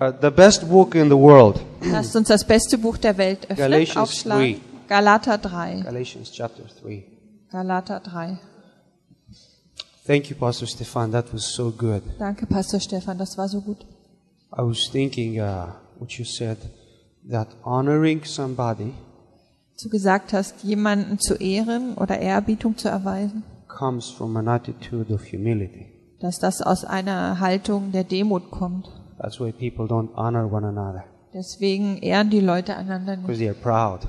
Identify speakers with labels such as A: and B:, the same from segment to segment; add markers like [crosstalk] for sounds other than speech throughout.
A: Uh, the best book in the world,
B: Lasst uns das beste Buch der Welt öffnen,
A: Galatians
B: aufschlagen.
A: 3.
B: Galater 3.
A: Galatians chapter 3.
B: Galater 3.
A: Thank you, Pastor Stefan. That was so good.
B: Danke, Pastor Stefan, das war so gut.
A: I was thinking uh, what you said that honoring somebody
B: Du gesagt hast, jemanden zu ehren oder Ehrerbietung zu erweisen,
A: comes from an attitude of humility.
B: dass das aus einer Haltung der Demut kommt.
A: That's why people don't honor one another
B: Deswegen ehren die Leute einander
A: because
B: nicht,
A: they are proud.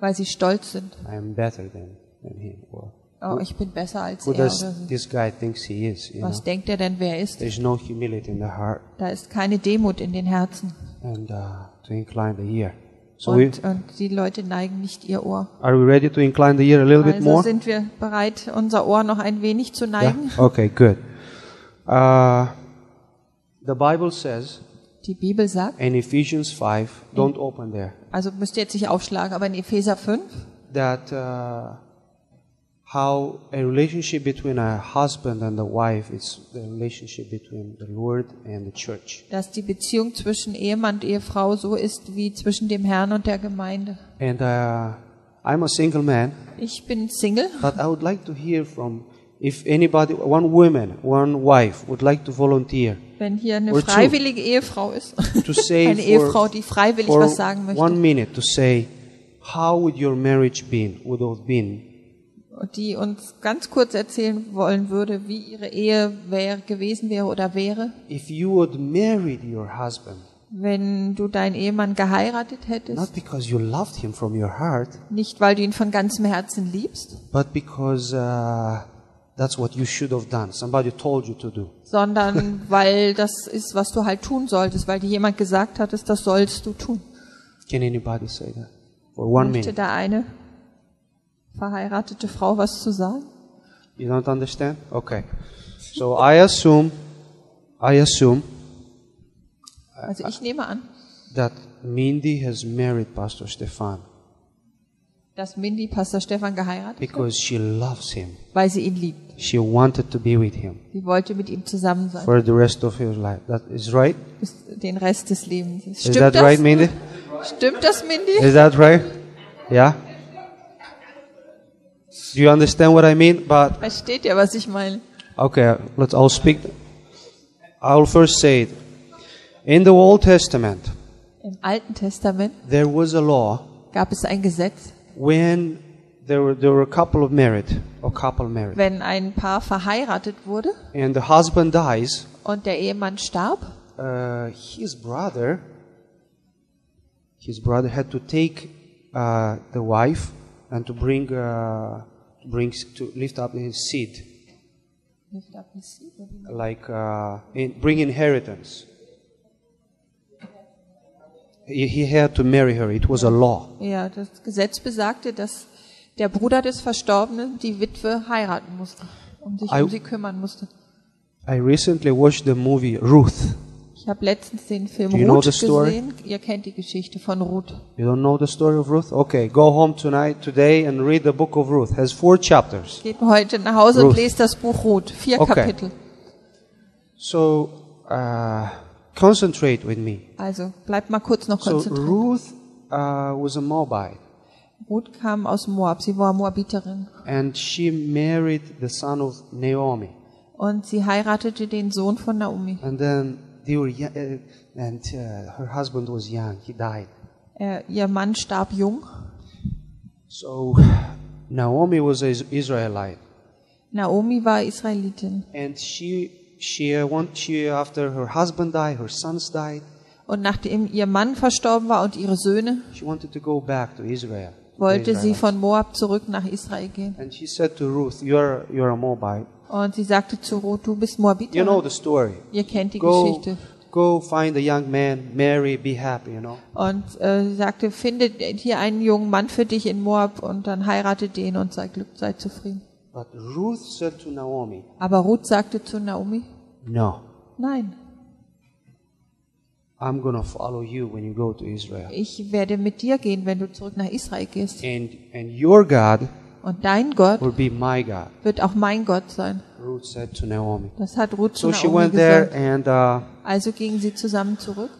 B: weil sie stolz sind.
A: I am better than, than him. Or
B: Oh, ich bin besser als
A: who
B: er
A: does
B: sie.
A: this guy thinks he is? You know?
B: Was denkt er denn, wer er ist?
A: There's no humility in the heart
B: Da ist keine Demut in den Herzen.
A: and uh, to incline the ear. So we,
B: Und, und die Leute neigen nicht ihr Ohr.
A: are we ready to incline the ear a little bit
B: Also
A: more?
B: sind wir bereit, unser Ohr noch ein wenig zu
A: Yeah?
B: neigen.
A: Okay, good. Uh, the Bible says
B: Die Bibel sagt,
A: in Ephesians 5, don't open there,
B: also müsst ihr jetzt nicht aufschlagen, aber in Epheser 5,
A: that uh, how a relationship between a husband and a wife is the relationship between the Lord and the church.
B: dass die Beziehung zwischen Ehemann und Ehefrau so ist wie zwischen dem Herrn und der Gemeinde.
A: And uh, I'm a single man,
B: Ich bin Single
A: but I would like to hear from if anybody, one woman, one wife would like to volunteer
B: wenn hier eine
A: two.
B: freiwillige Ehefrau ist, [laughs] eine Ehefrau, die freiwillig was sagen
A: one
B: möchte,
A: minute to say how would your marriage been would have been?
B: Die uns ganz kurz erzählen wollen würde, wie ihre Ehe wäre, gewesen wäre oder wäre,
A: if you would married your husband
B: wenn du deinen Ehemann geheiratet
A: not
B: hättest,
A: because you loved him from your heart
B: nicht weil du ihn von ganzem Herzen liebst,
A: but because uh, that's what you should have done. Somebody told you to do.
B: Sondern [laughs] weil das ist, was du halt tun solltest, weil dir jemand gesagt hat, das sollst du tun.
A: can anybody say that? For one
B: Möchte
A: minute.
B: da eine verheiratete Frau was zu sagen?
A: you don't understand? Okay. So i assume i assume
B: Also ich nehme an,
A: that mindy has married pastor stefan
B: dass Mindy Pastor Stefan geheiratet hat,
A: because she loves him
B: weil sie ihn liebt.
A: she wanted to be with him
B: Sie wollte mit ihm zusammen sein,
A: for the rest of his life. That is right.
B: bis den Rest des Lebens.
A: Is
B: Stimmt
A: that
B: das?
A: right, Mindy?
B: Stimmt das, Mindy?
A: Is that right? Yeah. Do you understand what I mean? But
B: Versteht ihr, was ich meine?
A: okay, let's all speak. I'll first say it. In the Old Testament,
B: Im Alten Testament
A: there was a law
B: gab es ein Gesetz,
A: when there were there were a couple of married, a couple married,
B: wenn ein Paar verheiratet wurde
A: and the husband dies.
B: und der Ehemann starb,
A: Uh, his brother, his brother had to take uh, the wife and to bring uh, to bring to lift up his seed, like uh, in, bring inheritance. He, he had to marry her. It was a law.
B: ja, das Gesetz besagte, dass der Bruder des Verstorbenen die Witwe heiraten musste und sich
A: I-
B: um sie kümmern musste.
A: I recently watched the movie Ruth.
B: Ich habe letztens den Film
A: Do you know
B: Ruth
A: the story?
B: gesehen. Ihr kennt die Geschichte von Ruth.
A: You don't know the story of Ruth? Okay, go home tonight, today, and read the book of Ruth. Has four chapters.
B: Geht heute nach Hause
A: Ruth.
B: und lest das Buch Ruth. Vier
A: Okay.
B: Kapitel.
A: So, uh, concentrate with me.
B: Also bleibt mal kurz noch
A: So
B: konzentriert.
A: Ruth uh, was a Moabite,
B: Ruth kam aus Moab. Sie war Moabiterin.
A: and she married the son of Naomi.
B: Und sie heiratete den Sohn von Naomi.
A: And then they were, yo- uh, and uh, her husband was young; he died.
B: Er, ihr Mann starb jung.
A: So Naomi was an Israelite,
B: Naomi war Israelitin.
A: and she she uh, want she after her husband died, her sons died.
B: Und nachdem ihr Mann verstorben war und ihre Söhne,
A: She wanted to go back to Israel.
B: wollte sie von Moab zurück nach Israel gehen.
A: And she said to Ruth, "You're you're a Moabite.
B: Und sie sagte zu Ruth, du bist
A: You know the story.
B: Ihr kennt die
A: Go
B: Geschichte.
A: go find a young man, marry, be happy. You know."
B: Und äh, sie sagte, finde hier einen jungen Mann für dich in Moab und dann heirate den und sei glücklich, sei zufrieden.
A: But Ruth said to Naomi,
B: Aber Ruth sagte zu Naomi,
A: No,
B: nein,
A: I'm going to follow you when you go to Israel.
B: ich werde mit dir gehen, wenn du zurück nach Israel gehst.
A: And, and your God
B: Und dein Gott
A: will be my God.
B: wird auch mein Gott sein.
A: Ruth said to Naomi.
B: Das hat Ruth zu
A: So she
B: Naomi
A: went there
B: gesagt.
A: and uh,
B: Also gingen sie zusammen zurück.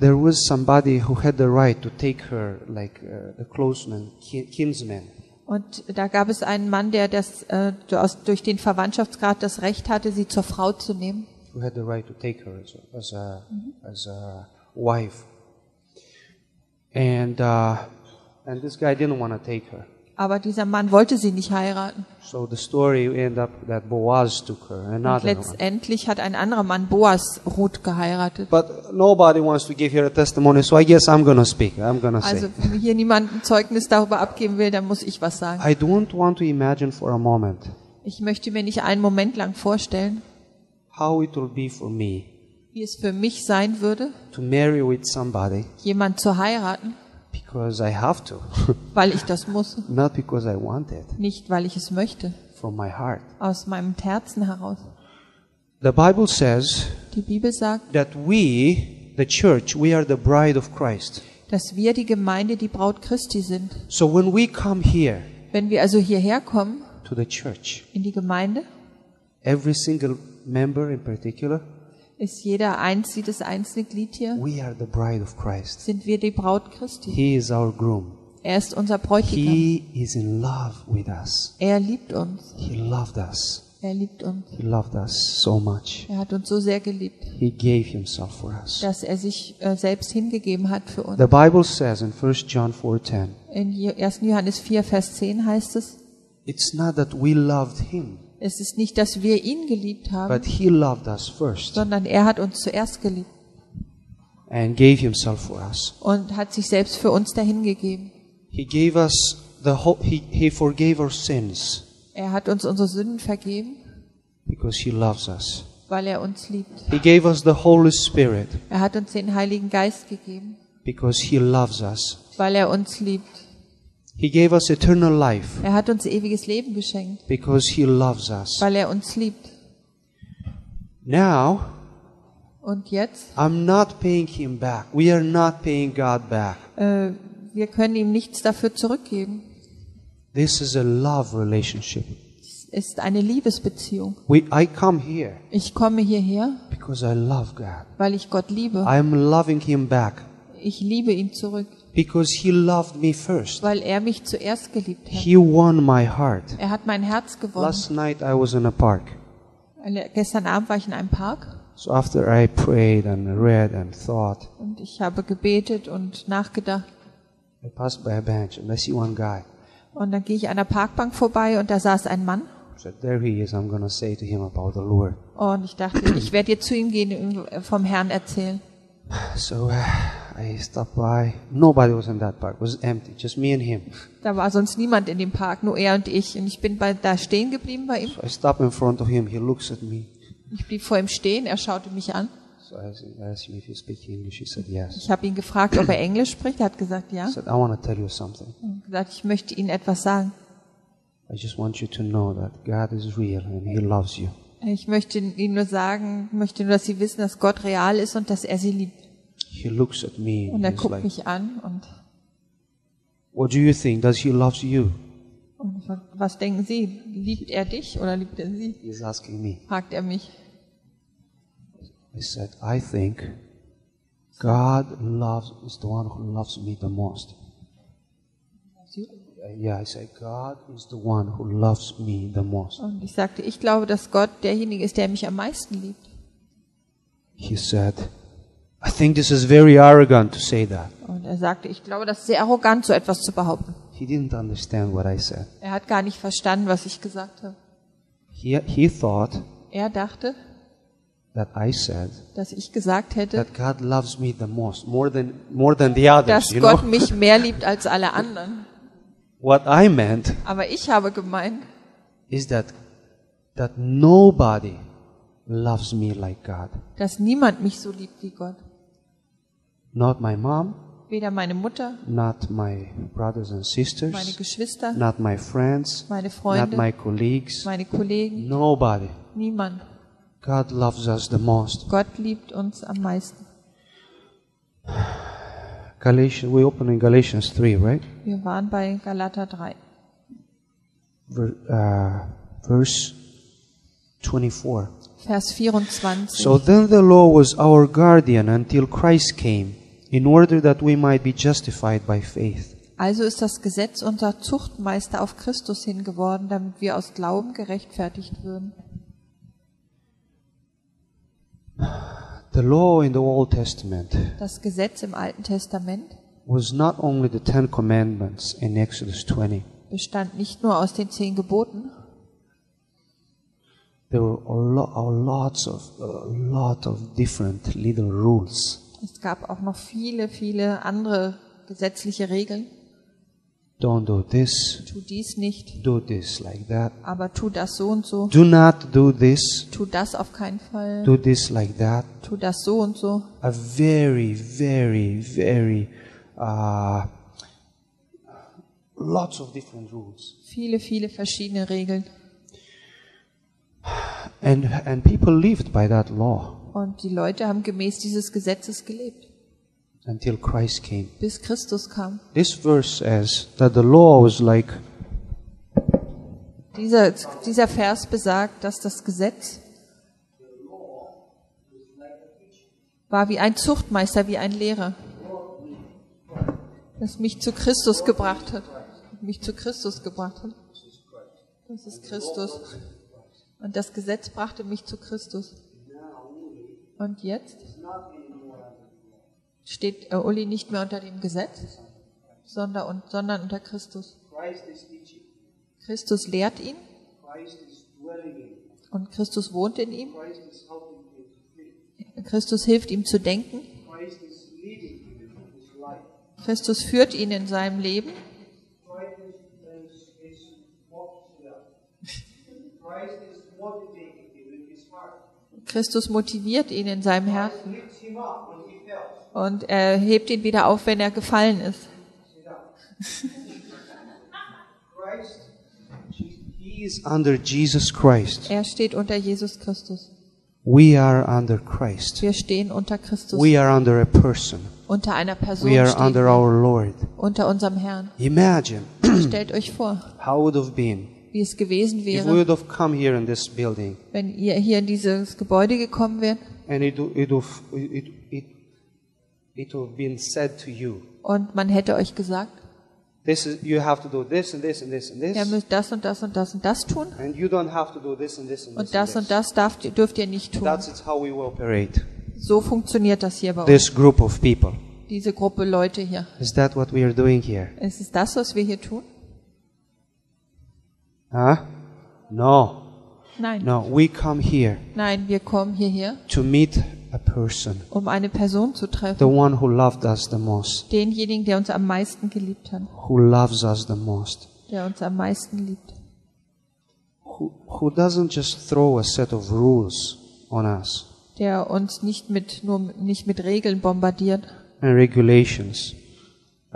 A: there was somebody who had the right to take her, like uh, the closeman, ki- kinsman.
B: Und da gab es einen Mann, der das äh, durch den Verwandtschaftsgrad das Recht hatte, sie zur Frau zu nehmen.
A: who had the right to take her as a, as a, as a wife. And, uh, and this guy didn't want to take her.
B: Aber dieser Mann wollte sie nicht heiraten.
A: So the story ended up that Boaz took her,
B: Und
A: another
B: letztendlich hat ein anderer Mann Boas Ruth geheiratet.
A: But nobody wants to give here a testimony, so I guess I'm to speak. I'm to say.
B: Also wenn hier niemand ein Zeugnis darüber abgeben will, dann muss ich was sagen.
A: I don't want to imagine for a moment
B: Ich möchte mir nicht einen Moment lang vorstellen,
A: how it will be for me
B: wie es für mich sein würde,
A: to marry with somebody
B: jemand zu heiraten,
A: because I have to, [laughs]
B: weil ich das muss,
A: not because I want it,
B: nicht weil ich es möchte,
A: from my heart.
B: aus meinem Herzen heraus.
A: The Bible says
B: Die Bibel sagt,
A: that we, the church, we are the bride of Christ.
B: dass wir die Gemeinde die Braut Christi sind.
A: So when we come here
B: Wenn wir also hierher kommen,
A: to the church,
B: in die Gemeinde,
A: every single member in particular,
B: ist jeder eins, jedes einzelne Glied hier,
A: we are the bride of Christ.
B: sind wir die Braut Christi.
A: He is our groom.
B: Er ist unser Bräutigam.
A: He is in love with us.
B: Er liebt uns.
A: He loved us.
B: Er liebt uns.
A: He loved us so much.
B: Er hat uns so sehr geliebt,
A: He gave himself for us.
B: dass er sich äh, selbst hingegeben hat für uns.
A: The Bible says in 1 John 4:10,
B: In Je- 1. Johannes 4, Vers 10 heißt es,
A: it's not that we loved him,
B: es ist nicht, dass wir ihn geliebt haben,
A: but he loved us first
B: sondern er hat uns zuerst geliebt
A: and gave himself for us.
B: und hat sich selbst für uns dahingegeben.
A: He gave us the whole, he, he forgave our sins
B: Er hat uns unsere Sünden vergeben,
A: because he loves us.
B: weil er uns liebt.
A: He gave us the Holy Spirit
B: Er hat uns den Heiligen Geist gegeben,
A: because he loves us.
B: weil er uns liebt.
A: He gave us eternal life
B: Er hat uns ewiges Leben geschenkt,
A: because he loves us.
B: weil er uns liebt.
A: Now,
B: Und jetzt,
A: I'm not paying him back. We are not paying God back.
B: äh, wir können ihm nichts dafür zurückgeben.
A: This is a love relationship.
B: Es ist eine Liebesbeziehung.
A: We, I come here
B: Ich komme hierher,
A: because I love God.
B: weil ich Gott liebe.
A: I'm loving him back
B: Ich liebe ihn zurück,
A: because he loved me first.
B: weil er mich zuerst geliebt hat.
A: He won my heart.
B: Er hat mein Herz gewonnen.
A: Last night I was in a park.
B: Gestern Abend war ich in einem Park
A: So after I prayed and read and thought,
B: und ich habe gebetet und nachgedacht.
A: I passed by a bench and I see one guy.
B: Und dann gehe ich an der Parkbank vorbei und da saß ein Mann.
A: So there he is. I'm going to say to him about the Lord.
B: Und ich dachte, ich werde jetzt zu ihm gehen und vom Herrn erzählen.
A: So uh, I stopped by. Nobody was in that park. It was empty. Just me and him.
B: Da war sonst niemand in dem Park, nur er und ich. Und ich bin bei, da stehen geblieben bei ihm.
A: So I stop in front of him. He looks at me.
B: Ich blieb vor ihm stehen, er schaute mich an.
A: So I asked- him if he speak English. He said yes.
B: Ich habe ihn gefragt, ob er Englisch spricht. Er hat gesagt, ja.
A: I said, I want to tell you something.
B: Und gesagt, ich möchte Ihnen etwas sagen.
A: I just want you to know that God is real and He loves you.
B: Ich möchte Ihnen nur sagen, möchte nur, dass Sie wissen, dass Gott real ist und dass er Sie liebt.
A: He looks at me
B: Und
A: and
B: er guckt
A: like,
B: mich an und,
A: What do you think? Does He love you?
B: und was denken Sie? Liebt er dich oder liebt er Sie?
A: He's asking me.
B: fragt er mich.
A: I said, I think God loves is the one who loves me the most. Yeah, I said, God is the one who loves me the most.
B: Und ich sagte, ich glaube, dass Gott derjenige ist, der mich am meisten liebt.
A: He said, I think this is very arrogant to say that.
B: Und er sagte, ich glaube, das ist sehr arrogant, so etwas zu behaupten.
A: He didn't understand what I said.
B: Er hat gar nicht verstanden, was ich gesagt habe.
A: He, he thought
B: Er dachte,
A: that I said
B: dass ich gesagt hätte,
A: that God loves me the most, more than, more than the others,
B: dass
A: know?
B: Gott mich mehr liebt als alle anderen. [laughs]
A: What I meant
B: Aber ich habe gemeint,
A: is that, that nobody loves me like God.
B: dass niemand mich so liebt wie Gott.
A: Not my mom,
B: Weder meine Mutter,
A: not my brothers and
B: meine
A: sisters,
B: Geschwister,
A: not my friends,
B: meine Freunde.
A: not my colleagues,
B: meine Kollegen,
A: nobody.
B: niemand.
A: God loves us the most.
B: Gott liebt uns am meisten.
A: Galatians, we open in Galatians 3, right?
B: Wir waren bei Galater 3,
A: Ver, uh, verse 24.
B: Vers 24.
A: So then the law was our guardian until Christ came, in order that we might be justified by faith.
B: Also ist das Gesetz unser Zuchtmeister auf Christus hin geworden, damit wir aus Glauben gerechtfertigt würden.
A: The law in the Old Testament
B: Das Gesetz im Alten Testament
A: was not only the Ten Commandments in Exodus 20.
B: bestand nicht nur aus den zehn Geboten,
A: There were a, lo- a lots of a lot of different little rules.
B: Es gab auch noch viele, viele andere gesetzliche Regeln.
A: Don't do this.
B: Tu dies nicht,
A: Do this like that.
B: aber tu das so und so.
A: Do not do this.
B: Tu das auf keinen Fall.
A: Do this like that.
B: Tu das so und so.
A: A very, very, very uh, lots of different rules.
B: Viele, viele verschiedene Regeln.
A: And and people lived by that law
B: Und die Leute haben gemäß dieses Gesetzes gelebt,
A: until Christ came.
B: bis Christus kam.
A: This verse says that the law was like
B: Dieser, dieser Vers besagt, dass das Gesetz war wie ein Zuchtmeister, wie ein Lehrer, das mich zu Christus gebracht hat. Mich zu Christus gebracht hat. Das ist Christus. Und das Gesetz brachte mich zu Christus. Und jetzt steht äh, Uli nicht mehr unter dem Gesetz, sondern, unter Christus. Christus lehrt ihn und Christus wohnt in ihm. Christus hilft ihm zu denken. Christus führt ihn in seinem Leben.
A: Christ is, is, is Christ is motivating him in his heart.
B: Christus motiviert ihn in seinem Herzen und er hebt ihn wieder auf, wenn er gefallen ist. Er steht unter Jesus Christus.
A: We are under Christ.
B: Wir stehen unter Christus.
A: We are under a person.
B: unter einer Person
A: We are under
B: wir.
A: our Lord.
B: unter unserem Herrn.
A: Imagine
B: Stellt euch vor,
A: how it would have been
B: wie es gewesen wäre,
A: building
B: wenn ihr hier in dieses Gebäude gekommen wärt
A: it, it, it,
B: und man hätte euch gesagt,
A: this is, you have to do this and this and this and
B: ihr müsst das und das und das und das tun
A: and you don't have to do this and this and this
B: und das und das darf, dürft ihr nicht tun.
A: That's how we will operate.
B: So funktioniert das hier bei uns.
A: This group of people.
B: Diese Gruppe Leute hier.
A: Is that what we are doing here?
B: Ist es das, was wir hier tun?
A: Huh? No.
B: Nein.
A: No. We come here
B: Nein, wir kommen hierher,
A: to meet a person,
B: um eine Person zu
A: the
B: treffen.
A: one who loved us the most,
B: Denjenigen, der uns am meisten geliebt hat.
A: who loves us the most,
B: Der uns am meisten liebt.
A: who, who doesn't just throw a set of rules on us
B: Der uns nicht mit, nur nicht mit Regeln bombardiert.
A: and regulations.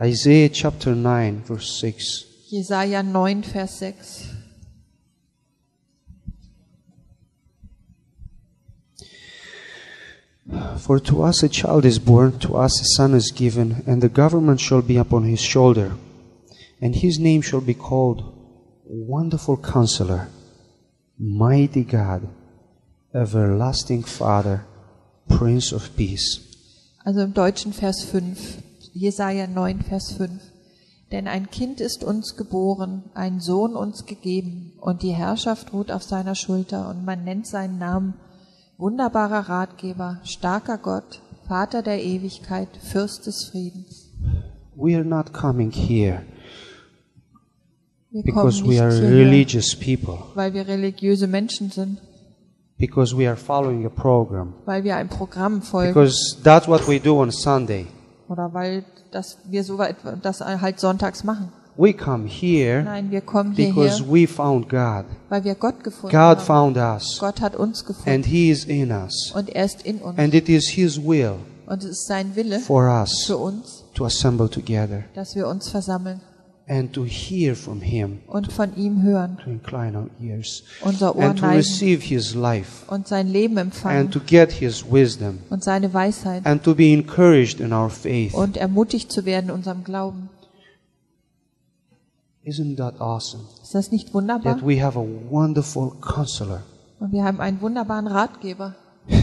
A: Isaiah chapter 9, verse 6.
B: Jesaja 9, Vers 6.
A: For to us a child is born, to us a son is given, and the government shall be upon his shoulder. And his name shall be called Wonderful Counselor, Mighty God, Everlasting Father, Prince of Peace.
B: Also im Deutschen Vers 5. Jesaja 9, Vers 5. Denn ein Kind ist uns geboren, ein Sohn uns gegeben, und die Herrschaft ruht auf seiner Schulter, und man nennt seinen Namen wunderbarer Ratgeber, starker Gott, Vater der Ewigkeit, Fürst des Friedens.
A: We are not coming here because we are religious people,
B: weil wir religiöse Menschen sind,
A: because we are following a program,
B: weil wir ein Programm folgen
A: because that's what we do on Sunday.
B: oder weil das, wir so weit, das halt sonntags machen.
A: We come here
B: Nein, wir kommen
A: because
B: hierher,
A: we found God.
B: weil wir Gott gefunden
A: God
B: haben.
A: found us,
B: Gott hat uns gefunden
A: and He is in us.
B: und er ist in uns.
A: And it is His will
B: Und es ist sein Wille
A: for us
B: für uns,
A: to assemble together
B: dass wir uns versammeln
A: and to hear from Him,
B: und von ihm hören,
A: to incline our ears,
B: unser Ohr
A: and to
B: neigen
A: receive His life,
B: und sein Leben
A: and
B: empfangen
A: to get His wisdom,
B: und seine Weisheit
A: and to be encouraged in our faith.
B: und ermutigt zu werden in unserem Glauben.
A: Isn't that awesome?
B: Ist das nicht wunderbar?
A: That we have a wonderful counselor.
B: Und wir haben einen wunderbaren Ratgeber. [laughs]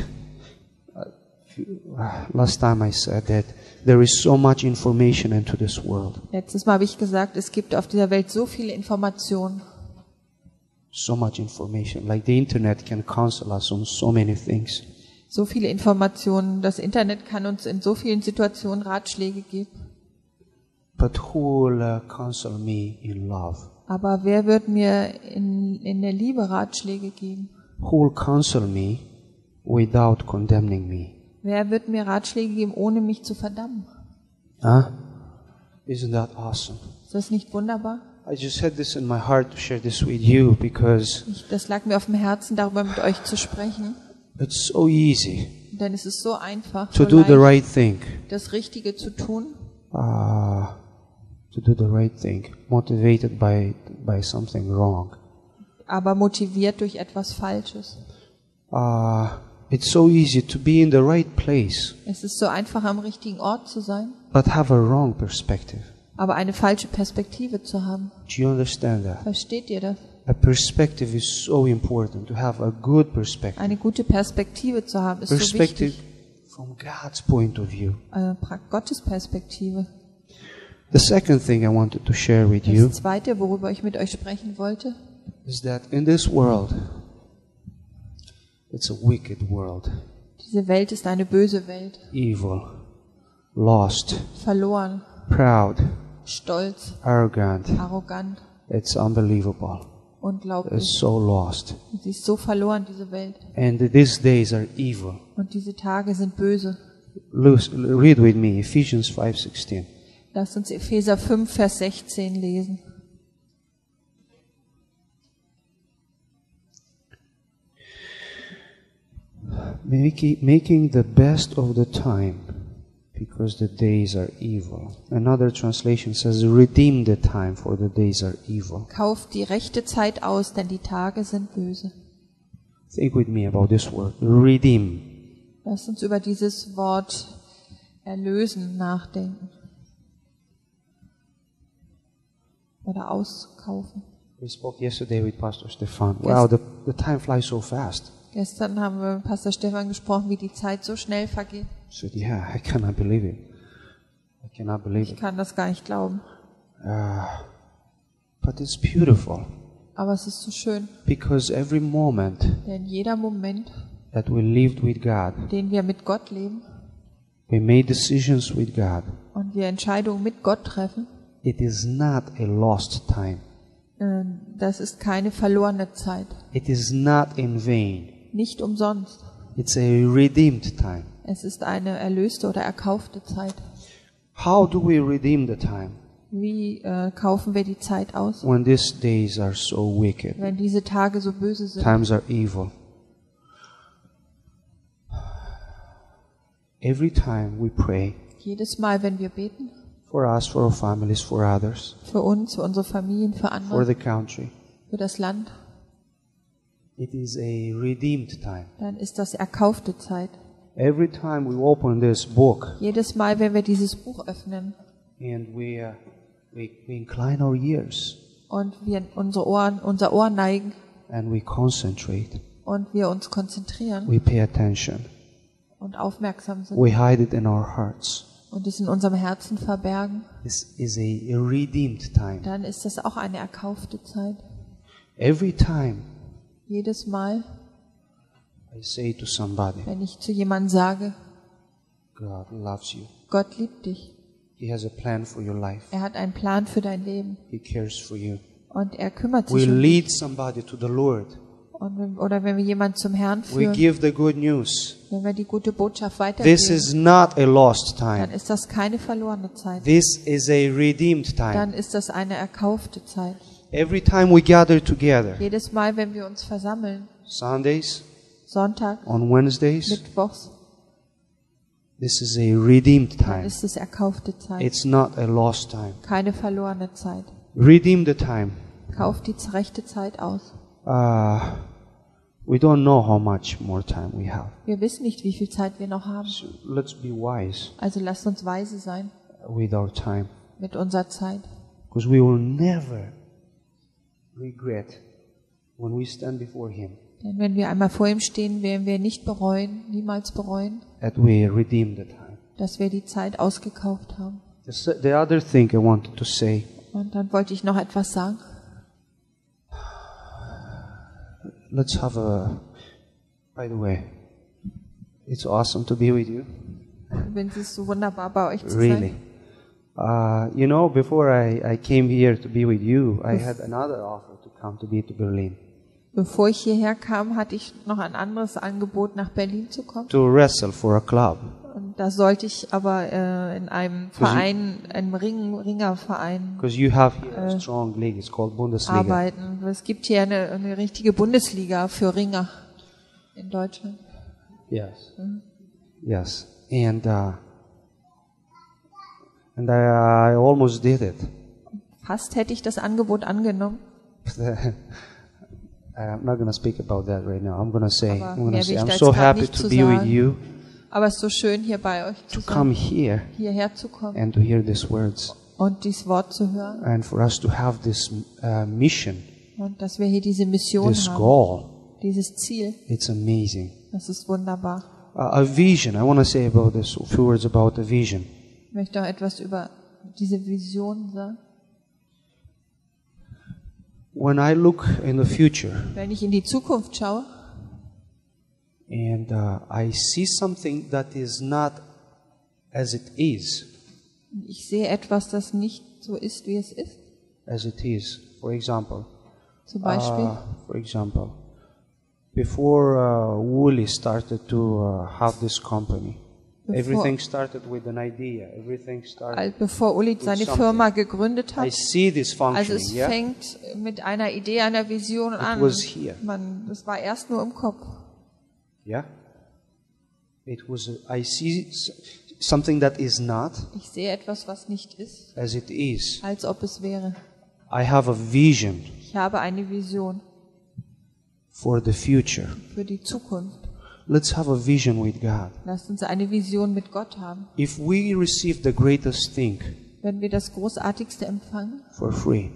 A: Last time I said that there is so much information into this world,
B: Letztes Mal habe ich gesagt, es gibt auf dieser Welt so viele Informationen.
A: so much information. Like the internet can counsel us on so many things.
B: So viele Informationen. Das Internet kann uns in so vielen Situationen Ratschläge geben.
A: But who will uh, counsel me in love?
B: Aber wer wird mir in, in der Liebe Ratschläge geben?
A: Who will counsel me without condemning me?
B: Wer wird mir Ratschläge geben, ohne mich zu verdammen?
A: Huh? Isn't that awesome?
B: Ist das nicht wunderbar?
A: I just had this in my heart to share this with you because
B: Ich, das lag mir auf dem Herzen, darüber mit euch zu sprechen.
A: it's so easy
B: Denn es ist so einfach,
A: to
B: so
A: do the
B: leicht,
A: right thing.
B: das Richtige zu tun.
A: Uh, to do the right thing, motivated by by something wrong.
B: aber motiviert durch etwas Falsches.
A: Uh, it's so easy to be in the right place,
B: Es ist so einfach, am richtigen Ort zu sein,
A: but have a wrong perspective.
B: aber eine falsche Perspektive zu haben.
A: Do you understand that?
B: Versteht ihr das?
A: A perspective is so important to have a good perspective.
B: Eine gute Perspektive zu haben, ist so
A: Perspective
B: wichtig.
A: from God's point of view.
B: Äh, pra- Gottes Perspektive.
A: The second thing I wanted to share with you
B: Das Zweite, worüber ich mit euch sprechen wollte,
A: is that in this world, it's a wicked world,
B: diese Welt ist eine böse Welt.
A: evil, lost,
B: Verloren,
A: proud,
B: stolz,
A: arrogant.
B: arrogant,
A: It's unbelievable.
B: unglaublich.
A: It's so lost.
B: Sie ist so verloren, diese Welt.
A: And these days are evil.
B: Und diese Tage sind böse.
A: Read with me Ephesians 5:16.
B: Lasst uns Epheser 5, Vers 16 lesen.
A: Making, the best of the time because the days are evil. Another translation says, Redeem the time, for the days are evil.
B: Kauft die rechte Zeit aus, denn die Tage sind böse.
A: Think with me about this word redeem.
B: Lasst uns über dieses Wort erlösen nachdenken. Oder auskaufen.
A: We spoke yesterday with Pastor Stefan. Wow, the, the time flies so fast.
B: Gestern haben wir mit Pastor Stefan gesprochen, wie die Zeit so schnell vergeht.
A: Said, Yeah, I cannot believe it. I cannot believe
B: Ich
A: it.
B: kann das gar nicht glauben.
A: But it's beautiful
B: Aber es ist so schön,
A: because every moment
B: denn jeder Moment,
A: that we lived with God,
B: den wir mit Gott leben
A: we made decisions with God,
B: und wir Entscheidungen mit Gott treffen,
A: it is not a lost time.
B: äh, das ist keine verlorene Zeit.
A: It is not in vain.
B: Nicht umsonst.
A: It's a redeemed time.
B: Es ist eine erlöste oder erkaufte Zeit.
A: How do we redeem the time
B: Wie äh, kaufen wir die Zeit aus,
A: when these days are so wicked?
B: wenn diese Tage so böse sind?
A: Times are evil. Every time we pray
B: Jedes Mal, wenn wir beten,
A: for us, for our families, for others,
B: für uns, für unsere Familien, für
A: for
B: andere,
A: the country,
B: für das Land,
A: it is a redeemed time.
B: dann ist das erkaufte Zeit.
A: Every time we open this book
B: Jedes Mal, wenn wir dieses Buch öffnen
A: and we, uh, we, we incline our ears
B: und wir unsere Ohren, unser Ohr neigen
A: and we concentrate,
B: und wir uns konzentrieren
A: we pay attention,
B: und aufmerksam sind
A: we hide it in our hearts.
B: Und es in unserem Herzen verbergen,
A: This is a, redeemed time.
B: dann ist das auch eine erkaufte Zeit.
A: Every time
B: Jedes Mal,
A: I say to somebody,
B: wenn ich zu jemandem sage,
A: God loves you.
B: Gott liebt dich,
A: He has a plan for your life.
B: er hat einen Plan für dein Leben
A: He cares for you.
B: und er kümmert
A: We
B: sich um dich.
A: lead somebody to the Lord.
B: Und wenn, oder wenn wir jemanden zum Herrn
A: We
B: führen,
A: give the good news.
B: wenn wir die gute Botschaft
A: This
B: weitergeben,
A: is not a lost
B: dann
A: time.
B: ist das keine verlorene Zeit.
A: This is a redeemed time.
B: Dann ist das eine erkaufte Zeit.
A: Every time we gather together,
B: Jedes Mal, wenn wir uns versammeln,
A: Sundays,
B: Sonntag,
A: on Wednesdays,
B: Mittwochs,
A: this is a redeemed
B: dann
A: time.
B: ist es erkaufte Zeit.
A: It's not a lost time.
B: Keine verlorene Zeit.
A: Redeem the time.
B: Kauft die rechte Zeit aus.
A: Uh, we don't know how much more time we have.
B: Wir wissen nicht, wie viel Zeit wir noch haben.
A: So let's be wise
B: Also lasst uns weise sein
A: with our time.
B: mit unserer Zeit.
A: Because we will never regret when we stand before Him
B: Denn wenn wir einmal vor ihm stehen, werden wir nicht bereuen, niemals bereuen,
A: that we redeemed the time.
B: dass wir die Zeit ausgekauft haben.
A: The other thing I wanted to say
B: Und dann wollte ich noch etwas sagen.
A: Let's have a. By the way, it's awesome to be with you.
B: Wenn es so wunderbar bei euch zu
A: Really. Uh, you know, before I, I came here to be with you, I had another offer to come to be to Berlin
B: Bevor ich hierher kam, hatte ich noch ein anderes Angebot, nach Berlin zu kommen.
A: to wrestle for a club.
B: Und da sollte ich aber äh, in einem Verein, einem Ring, Ringerverein
A: Because you have here a strong league, it's called Bundesliga.
B: arbeiten. Es gibt hier eine, eine richtige Bundesliga für Ringer in Deutschland.
A: Yes. Yes. And uh, and I, I almost did it.
B: Fast hätte ich das Angebot angenommen, [laughs]
A: I'm not going to speak about that right now. I'm going to say,
B: Aber
A: I'm going to
B: mehr
A: say, I'm so happy to
B: zu
A: be with
B: sagen.
A: you,
B: aber es ist so schön, hier bei euch
A: to
B: zu
A: come
B: sein,
A: here
B: hierher zu kommen
A: and to hear these words,
B: und dieses Wort zu hören
A: and for us to have this uh, mission,
B: und dass wir hier diese Mission
A: this
B: haben,
A: goal.
B: dieses Ziel.
A: It's amazing.
B: Das ist wunderbar.
A: Uh, a vision. I want to say about this. A few words about a vision.
B: Ich möchte auch etwas über diese Vision sagen.
A: When I look in the future
B: Wenn ich in die Zukunft schaue
A: and uh, I see something that is not as it is,
B: ich sehe etwas, das nicht so ist, wie es ist,
A: as it is. For example,
B: zum Beispiel,
A: uh, for example, before uh, Wooly started to uh, have this company,
B: Before-
A: everything started with an idea. Everything started.
B: bevor Uli seine
A: something.
B: Firma gegründet
A: I
B: hat.
A: see this
B: Also es
A: yeah.
B: fängt mit einer Idee, einer Vision an.
A: was here.
B: Man, das war erst nur im Kopf.
A: Yeah. It was. A, I see something that is not
B: Ich sehe etwas, was nicht ist,
A: as it is.
B: als ob es wäre.
A: I have a vision
B: Ich habe eine Vision
A: for the future.
B: für die Zukunft.
A: Let's have a vision with God.
B: Lasst uns eine Vision mit Gott haben.
A: If we receive the greatest thing
B: Wenn wir das Großartigste empfangen,
A: for free,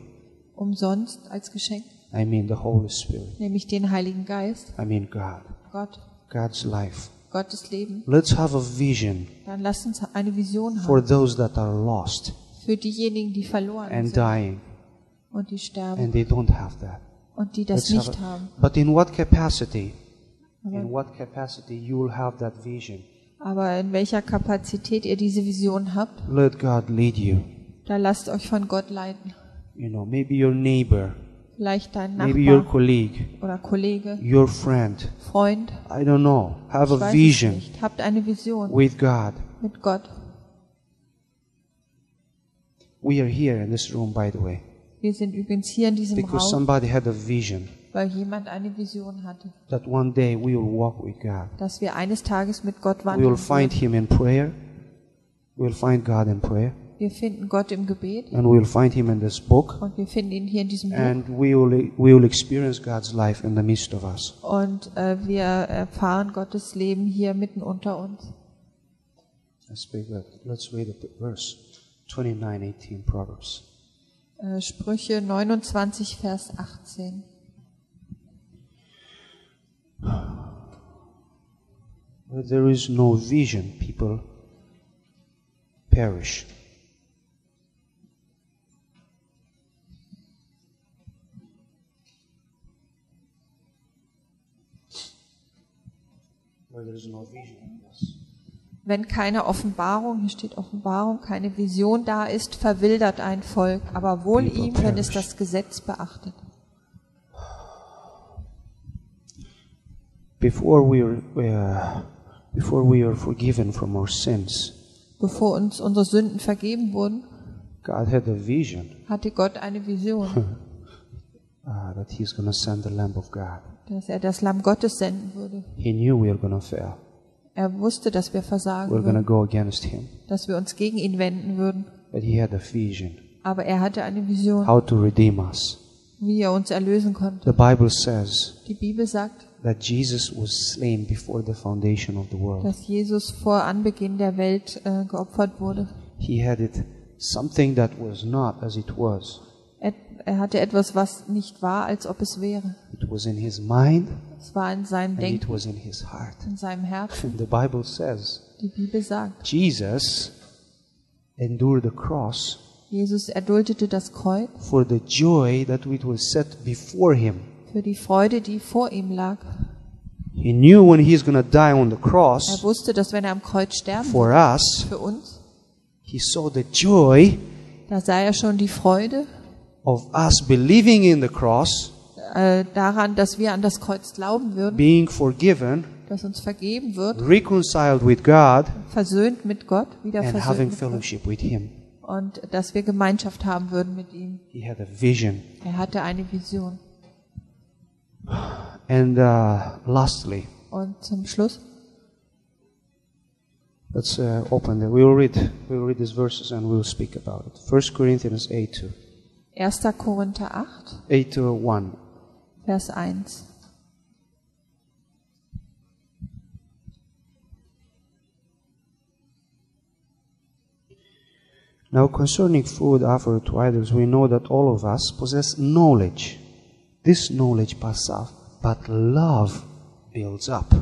B: umsonst als Geschenk,
A: I mean the Holy Spirit.
B: nämlich den Heiligen Geist,
A: I mean God.
B: Gott,
A: God's life.
B: Gottes Leben,
A: Let's have a vision
B: dann lasst uns eine Vision
A: for
B: haben
A: those that are lost
B: für diejenigen, die verloren
A: and
B: sind
A: dying
B: und die sterben
A: and they don't have that.
B: und die das
A: Let's
B: nicht haben.
A: But in what capacity? In what capacity you will have that vision?
B: Aber in welcher Kapazität ihr diese Vision habt,
A: Let God lead you.
B: da lasst euch von Gott leiten.
A: You know, maybe your neighbor,
B: Vielleicht dein
A: maybe your
B: Nachbar
A: colleague,
B: oder Kollege,
A: your friend.
B: Freund,
A: I don't know. Have
B: ich
A: a vision
B: nicht. Habt eine Vision
A: with God.
B: mit Gott.
A: We are here in this room, by the way,
B: Wir sind übrigens hier in diesem
A: because
B: Raum,
A: somebody had a vision
B: weil jemand eine Vision hatte,
A: that one day we will walk with God.
B: dass wir eines Tages mit Gott
A: We will
B: wandeln.
A: find. Him in prayer. We'll find God in prayer.
B: Wir finden Gott im Gebet
A: And we'll find Him in this book.
B: und wir finden ihn hier in diesem Buch.
A: And we will, we will experience God's life in the midst of us.
B: Und äh, wir erfahren Gottes Leben hier mitten unter uns.
A: Let's that. Let's read the verse 29, 18 Proverbs.
B: Äh, Sprüche 29, Vers 18.
A: Where there is no vision, people perish.
B: Wenn keine Offenbarung, hier steht Offenbarung, keine Vision da ist, verwildert ein Volk, aber wohl ihm, wenn es das Gesetz beachtet.
A: Before we are, before we are forgiven from our sins,
B: Bevor uns unsere Sünden vergeben wurden,
A: God had a vision
B: hatte Gott eine Vision,
A: uh, [laughs] that He's going to send the Lamb of God.
B: Dass er das Lamm Gottes senden würde.
A: He knew we were to fail.
B: Er wusste, dass wir versagen
A: were
B: würden,
A: go against Him.
B: dass wir uns gegen ihn wenden würden.
A: But He had a vision
B: Aber er hatte eine Vision,
A: how to redeem us.
B: wie er uns erlösen konnte.
A: The Bible says
B: Die Bibel sagt,
A: that Jesus was slain before the foundation of the world.
B: dass Jesus vor Anbeginn der Welt äh, geopfert wurde.
A: He had it something that was not as it was.
B: Er, er hatte etwas, was nicht war, als ob es wäre.
A: It was in his mind
B: Es war in seinem
A: and it
B: Denken,
A: was in his heart.
B: in seinem Herzen.
A: The Bible says
B: Die Bibel sagt,
A: Jesus endured the cross
B: Jesus erduldete das Kreuz
A: for the joy that it was set before him.
B: für die Freude, die vor ihm lag.
A: He knew when he's going to die on the
B: Er
A: cross
B: wusste, dass wenn er am Kreuz sterben
A: for us,
B: für uns,
A: he saw the joy
B: da sah er schon die Freude
A: of us believing in the cross,
B: äh, daran, dass wir an das Kreuz glauben würden,
A: being forgiven,
B: dass uns vergeben wird,
A: reconciled with God,
B: versöhnt mit Gott, wieder
A: and
B: versöhnt
A: having
B: mit
A: fellowship with him.
B: und dass wir Gemeinschaft haben würden mit ihm.
A: He had a vision.
B: Er hatte eine Vision.
A: And uh, lastly,
B: Und zum Schluss,
A: let's uh, open it. We will read. We will read these verses and we will speak about it. First Corinthians 8 2.
B: 1. Korinther 8,
A: 8 to 1.
B: Vers 1.
A: Now, concerning food offered to idols, we know that all of us possess knowledge. This knowledge passes off, but love builds up.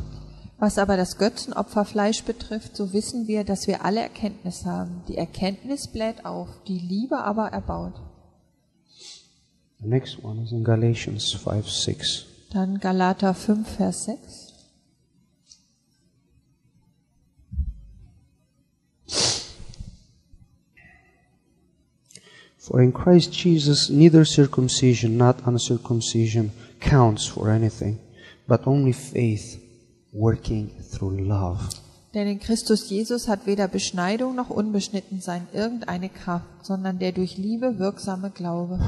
B: Was aber das Götzenopferfleisch betrifft, so wissen wir, dass wir alle Erkenntnis haben. Die Erkenntnis bläht auf, die Liebe aber erbaut.
A: The next one is in Galatians 5 6.
B: Dann Galater 5, Vers 6.
A: For in Christ Jesus, neither circumcision nor uncircumcision counts for anything, but only faith working through love.
B: Denn in Christus Jesus hat weder Beschneidung noch Unbeschnittensein irgendeine Kraft, sondern der durch Liebe wirksame Glaube.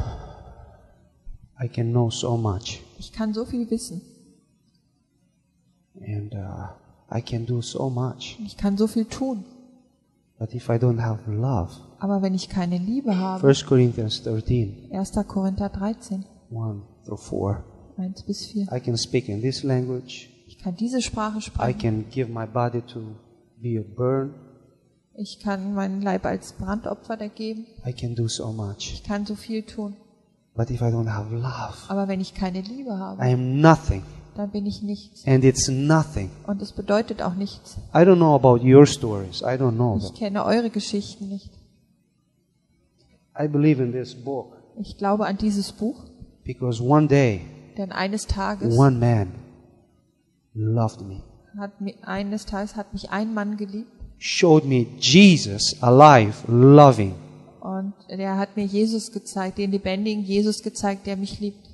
A: I can know so much,
B: Ich kann so viel wissen.
A: and uh, I can do so much,
B: Ich kann so viel tun.
A: but if I don't have love,
B: Aber wenn ich keine Liebe habe,
A: 1 Corinthians 13
B: 1. Korinther 13,
A: 1 through 4.
B: 1 bis 4.
A: I can speak in this language.
B: Ich kann diese Sprache
A: I
B: sprechen.
A: can give my body to be a burn.
B: Ich kann meinen Leib als Brandopfer da geben.
A: I can do so much.
B: Ich kann so viel tun.
A: But if I don't have love,
B: Aber wenn ich keine Liebe
A: I
B: habe,
A: am nothing.
B: dann bin ich nichts.
A: And it's nothing.
B: Und es bedeutet auch nichts.
A: I don't know about your stories. I don't know
B: Ich kenne eure Geschichten nicht.
A: I believe in this book
B: Ich glaube an dieses Buch,
A: because one day,
B: denn eines Tages
A: one man loved me,
B: hat mi- eines Tages hat mich ein Mann geliebt
A: showed me Jesus alive, loving.
B: Und der hat mir Jesus gezeigt, den lebendigen Jesus gezeigt, der mich liebt.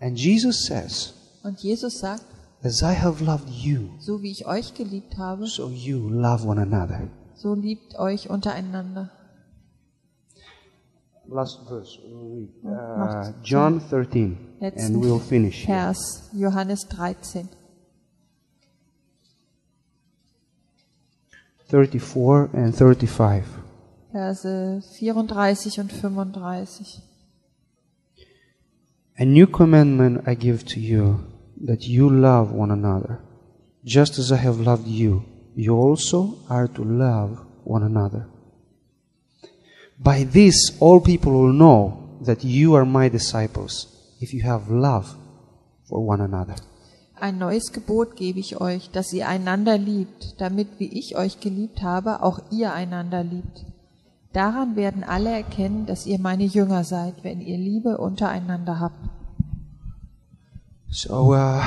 A: And Jesus says,
B: Und Jesus sagt,
A: As I have loved you,
B: so wie ich euch geliebt habe,
A: so you love one another.
B: so liebt euch untereinander.
A: Last verse, we'll read. Uh, John 13,
B: Letzten
A: and we'll finish. here.
B: Vers Johannes 13,
A: 34 and 35.
B: Verse 34 und 35.
A: A new commandment I give to you, that you love one another. Just as I have loved you, you also are to love one another. By this, all people will know that you are my disciples, if you have love for one another.
B: Ein neues Gebot gebe ich euch, dass ihr einander liebt, damit wie ich euch geliebt habe, auch ihr einander liebt. Daran werden alle erkennen, dass ihr meine Jünger seid, wenn ihr Liebe untereinander habt.
A: So, uh,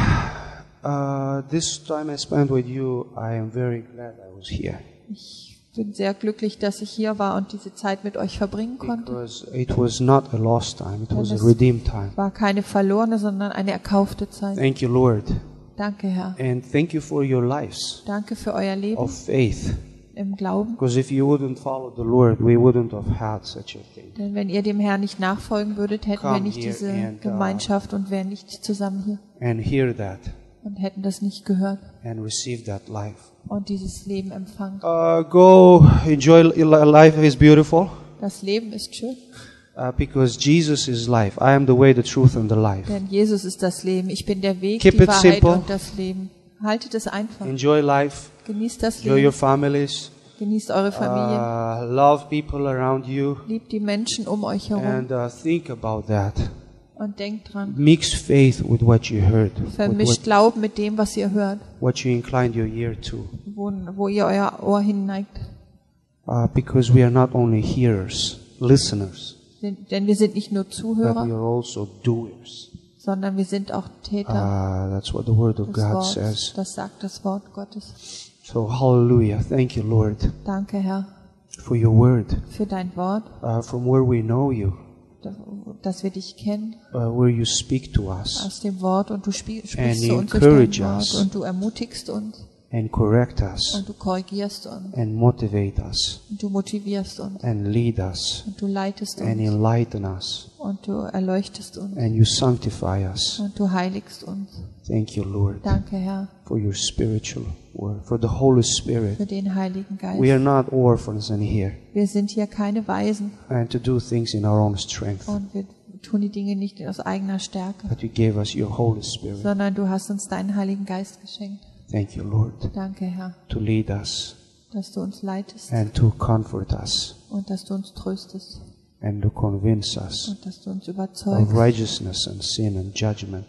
A: uh, this time I spent with you, I am very glad I was here.
B: Ich bin sehr glücklich, dass ich hier war und diese Zeit mit euch verbringen konnte.
A: Because it was not a lost time, it was a redeemed time.
B: War keine verlorene, sondern eine erkaufte Zeit.
A: Thank you, Lord.
B: Danke, Herr.
A: And thank you for your lives
B: Danke für euer Leben
A: of faith.
B: Im Glauben. Denn wenn ihr dem Herrn nicht nachfolgen würdet, hätten wir nicht diese
A: and, uh,
B: Gemeinschaft und wären nicht zusammen hier und hätten das nicht gehört und dieses Leben empfangen.
A: Uh, go enjoy li- life is beautiful
B: Das Leben ist schön,
A: uh, because Jesus is life. I am the way, the truth, and the life.
B: denn Jesus ist das Leben. Ich bin der Weg,
A: Keep
B: die
A: it
B: Wahrheit
A: simple.
B: und das Leben. Haltet es einfach.
A: Enjoy life.
B: Genießt das
A: Enjoy your
B: Leben.
A: families.
B: Genießt eure Familie.
A: Uh, love people around you.
B: Liebt die Menschen um euch herum.
A: And uh, think about that.
B: Und denkt dran.
A: Mix faith with what you heard,
B: Vermischt
A: what,
B: Glauben mit dem, was ihr hört.
A: what you inclined your ear to.
B: Wo, wo ihr euer Ohr hinneigt.
A: Uh, because we are not only hearers, listeners,
B: Denn denn wir sind nicht nur
A: but
B: Zuhörer,
A: we are also doers.
B: Sondern wir sind auch Täter
A: Uh, that's what the Word of
B: des
A: God
B: Wortes.
A: says.
B: Das sagt das Wort Gottes.
A: So, hallelujah. Thank you, Lord,
B: Danke, Herr,
A: for your Word,
B: für dein Wort,
A: uh, from where we know you,
B: dass wir dich kennen
A: uh, where you speak to us
B: aus dem Wort und du sprichst zu uns durch dein Wort
A: us.
B: und du ermutigst uns
A: and correct us
B: und du korrigierst uns
A: and motivate us
B: und du motivierst uns
A: and lead us
B: und du leitest
A: and
B: uns
A: enlighten us
B: und du erleuchtest uns
A: and you sanctify us.
B: und du heiligst uns.
A: Thank you, Lord,
B: Danke, Herr,
A: for your spiritual word, for the Holy Spirit.
B: für den Heiligen
A: We
B: Geist.
A: are not orphans in here
B: Wir sind hier keine Weisen
A: and to do things in our own strength,
B: und wir tun die Dinge nicht aus eigener Stärke,
A: but you gave us your Holy Spirit.
B: sondern du hast uns deinen Heiligen Geist geschenkt.
A: Thank you, Lord,
B: Danke, Herr,
A: to lead us
B: dass du uns leitest
A: and to comfort us
B: und dass du uns tröstest
A: and to convince us
B: und dass du uns
A: of righteousness and sin and judgment.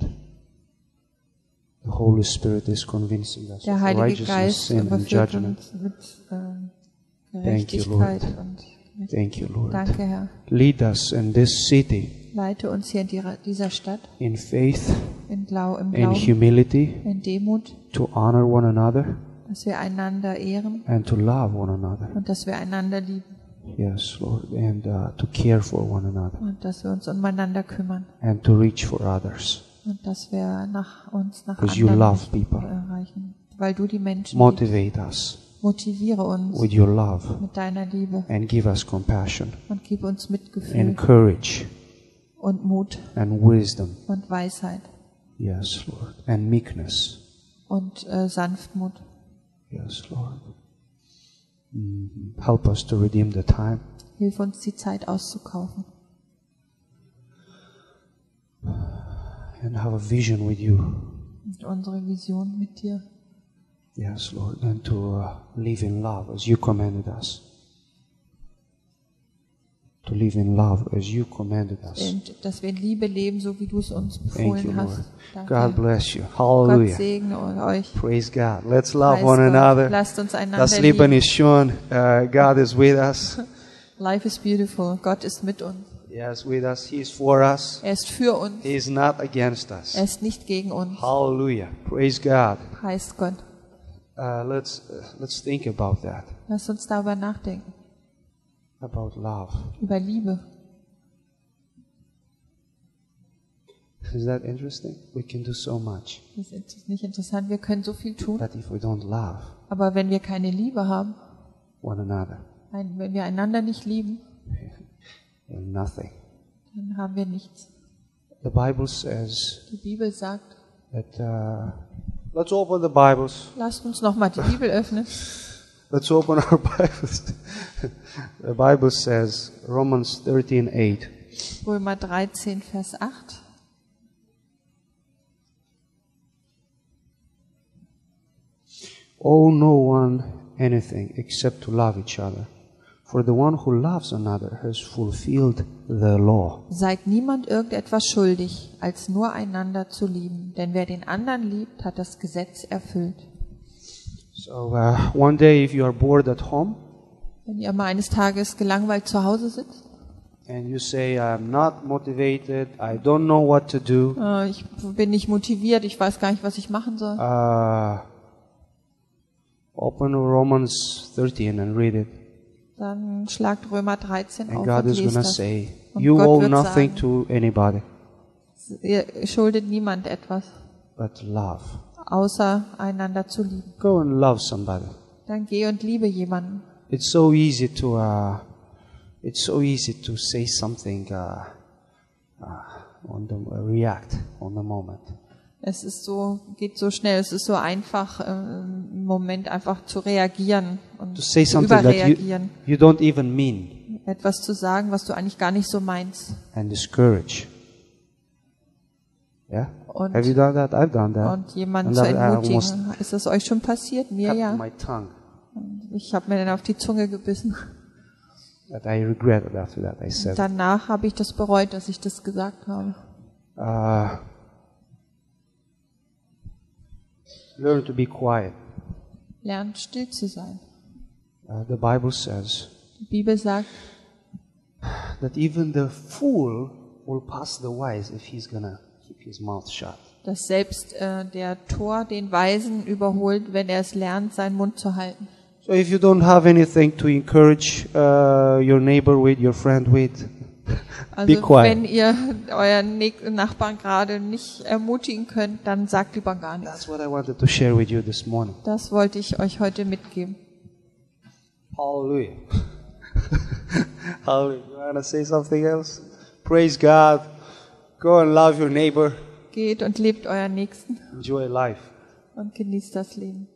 A: The Holy Spirit is convincing us
B: Der
A: of
B: Heilige
A: righteousness,
B: Geist
A: sin and
B: überführt
A: judgment.
B: uns mit ähm,
A: Thank you,
B: Gerechtigkeit
A: Lord.
B: und mit
A: Thank you, Lord.
B: Danke, Herr.
A: Lead us in this city
B: Leite uns hier in dieser Stadt
A: in faith,
B: in Glau im
A: in humility,
B: in Demut,
A: to honor one another
B: dass wir einander ehren
A: and to love one another.
B: und dass wir einander lieben
A: Yes, Lord, and uh, to care for one another
B: und dass wir uns umeinander kümmern
A: and to reach for others.
B: und dass wir nach uns nach
A: Because you love people.
B: erreichen, weil du die Menschen liebst.
A: Motivate us
B: Motiviere uns
A: with your love
B: mit deiner Liebe
A: and give us compassion
B: und gib uns Mitgefühl
A: and courage
B: und Mut
A: and wisdom.
B: und Weisheit
A: Yes, Lord, and meekness.
B: und äh, Sanftmut.
A: Yes, Lord. Mhm. Help us to redeem the time
B: Hilf uns, die Zeit auszukaufen
A: and have a vision with you.
B: und unsere Vision mit dir.
A: Yes, Lord, and to uh, live in love as you commanded us. To live in love as you commanded us.
B: Und dass wir in Liebe leben, so wie du es uns
A: Thank you,
B: befohlen
A: Lord.
B: hast.
A: God
B: Danke.
A: bless you.
B: Gott
A: Hallelujah.
B: segne euch.
A: Praise God. Let's love
B: Preis
A: one
B: Gott.
A: another.
B: Lasst uns einander
A: Das Leben
B: lieben.
A: ist schön. Uh, God is with us. [laughs]
B: Life is beautiful. Gott ist mit uns.
A: Yes, with us. He is for us.
B: Er ist für uns.
A: He is not against us.
B: Er ist nicht gegen uns.
A: Hallelujah. Praise God.
B: Heißt Gott.
A: Uh, let's uh, let's think about that.
B: Lasst uns darüber nachdenken.
A: About love.
B: Über Liebe.
A: Is that interesting? We can do so much,
B: Das ist nicht interessant. Wir können so viel tun.
A: but if we don't love
B: Aber wenn wir keine Liebe haben,
A: one another,
B: ein- wenn wir einander nicht lieben, [laughs]
A: nothing.
B: dann haben wir nichts.
A: The Bible says
B: Die Bibel sagt,
A: that. Uh, let's open the Bibles.
B: lasst uns nochmal die Bibel öffnen. [laughs]
A: Let's open our [laughs] Bibles. the Bible says Romans thirteen eight.
B: Römer 13, Vers 8.
A: Owe no one anything except to love each other. For the one who loves another has fulfilled the law.
B: Seid niemand irgendetwas schuldig, als nur einander zu lieben. Denn wer den anderen liebt, hat das Gesetz erfüllt.
A: So uh, one day, if you are bored at home
B: Wenn ihr mal eines Tages gelangweilt zu Hause sitzt,
A: and you say, "I'm not motivated. I don't know what to do,"
B: äh, ich bin nicht motiviert, ich weiß gar nicht, was ich machen soll,
A: uh, open Romans 13 and read it,
B: dann schlagt Römer 13
A: and
B: auf
A: God
B: und
A: is
B: lest das.
A: say,
B: Und
A: "You
B: Gott
A: owe
B: wird
A: nothing
B: sagen,
A: to anybody
B: Ihr schuldet niemand etwas,
A: but love."
B: Außer einander zu lieben.
A: Go and love somebody.
B: Dann geh und liebe jemanden.
A: It's so easy to uh, it's so easy to say something uh, uh, on the uh, react on the moment.
B: Es ist so, geht so schnell, es ist so einfach, äh, im Moment einfach zu reagieren und
A: To say
B: zu
A: something that you,
B: überreagieren.
A: you don't even mean
B: Etwas zu sagen, was du eigentlich gar nicht so meinst.
A: and discourage. Yeah?
B: Und-
A: Have you done that? I've done that.
B: Und jemanden
A: And
B: zu entmutigen. Ist das euch schon passiert? Mir ja.
A: my tongue.
B: ich habe mir dann auf die Zunge gebissen.
A: But I regretted after that. I said,
B: danach habe ich das bereut, dass ich das gesagt habe.
A: uh, learn to be quiet.
B: Lernt still zu sein.
A: Uh, the Bible says
B: Die Bibel sagt,
A: that even the fool will pass the wise if he's gonna keep his mouth shut.
B: dass selbst äh, der Tor den Weisen überholt, wenn er es lernt, seinen Mund zu halten.
A: So if you don't have anything to encourage uh, your neighbor with, your friend with, [laughs] be
B: Also
A: quiet.
B: wenn ihr euren Nachbarn gerade nicht ermutigen könnt, dann sagt lieber gar nichts.
A: That's what I wanted to share with you this morning.
B: Das wollte ich euch heute mitgeben.
A: Hallelujah. [laughs] Hallelujah. You want to say something else? Praise God. Go and love your neighbor.
B: Geht und lebt euren Nächsten
A: Enjoy life.
B: und genießt das Leben.